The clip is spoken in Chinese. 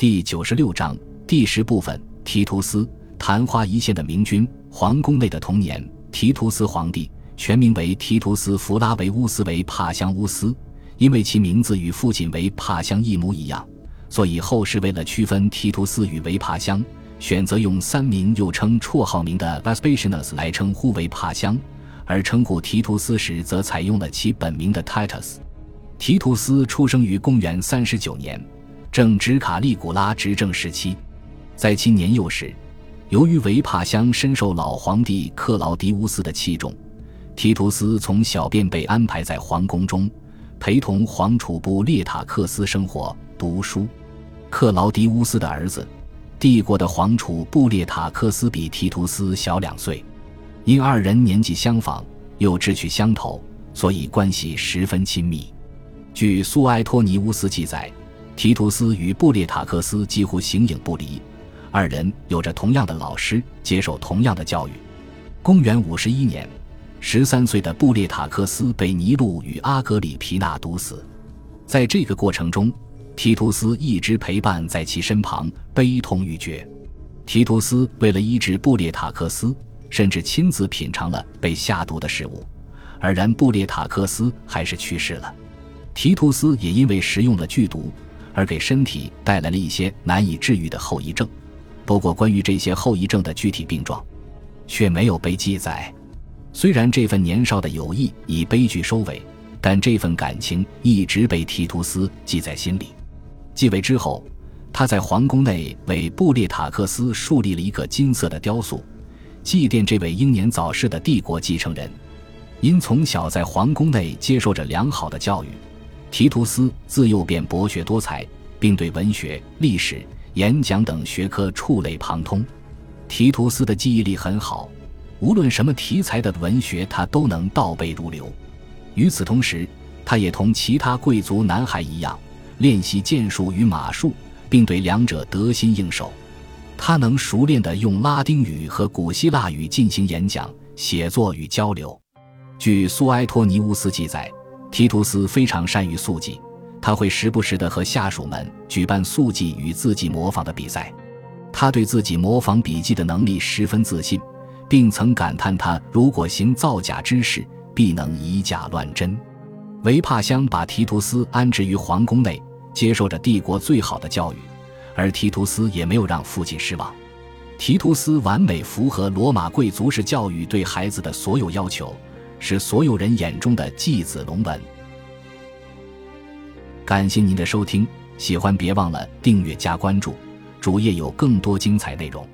第九十六章第十部分：提图斯，昙花一现的明君。皇宫内的童年。提图斯皇帝全名为提图斯·弗拉维乌斯·维帕香乌斯，因为其名字与父亲维帕香一模一样，所以后世为了区分提图斯与维帕香，选择用三名又称绰号名的 Vespasianus 来称呼维帕香，而称呼提图斯时则采用了其本名的 Titus。提图斯出生于公元三十九年。正值卡利古拉执政时期，在其年幼时，由于维帕乡深受老皇帝克劳迪乌斯的器重，提图斯从小便被安排在皇宫中，陪同皇储布列塔克斯生活读书。克劳迪乌斯的儿子，帝国的皇储布列塔克斯比提图斯小两岁，因二人年纪相仿，又志趣相投，所以关系十分亲密。据苏埃托尼乌斯记载。提图斯与布列塔克斯几乎形影不离，二人有着同样的老师，接受同样的教育。公元五十一年，十三岁的布列塔克斯被尼禄与阿格里皮娜毒死。在这个过程中，提图斯一直陪伴在其身旁，悲痛欲绝。提图斯为了医治布列塔克斯，甚至亲自品尝了被下毒的食物，而然布列塔克斯还是去世了。提图斯也因为食用了剧毒。而给身体带来了一些难以治愈的后遗症。不过，关于这些后遗症的具体病状，却没有被记载。虽然这份年少的友谊以悲剧收尾，但这份感情一直被提图斯记在心里。继位之后，他在皇宫内为布列塔克斯树立了一个金色的雕塑，祭奠这位英年早逝的帝国继承人。因从小在皇宫内接受着良好的教育。提图斯自幼便博学多才，并对文学、历史、演讲等学科触类旁通。提图斯的记忆力很好，无论什么题材的文学，他都能倒背如流。与此同时，他也同其他贵族男孩一样，练习剑术与马术，并对两者得心应手。他能熟练地用拉丁语和古希腊语进行演讲、写作与交流。据苏埃托尼乌斯记载。提图斯非常善于速记，他会时不时地和下属们举办速记与字迹模仿的比赛。他对自己模仿笔记的能力十分自信，并曾感叹：“他如果行造假之事，必能以假乱真。”维帕乡把提图斯安置于皇宫内，接受着帝国最好的教育，而提图斯也没有让父亲失望。提图斯完美符合罗马贵族式教育对孩子的所有要求。是所有人眼中的继子龙文。感谢您的收听，喜欢别忘了订阅加关注，主页有更多精彩内容。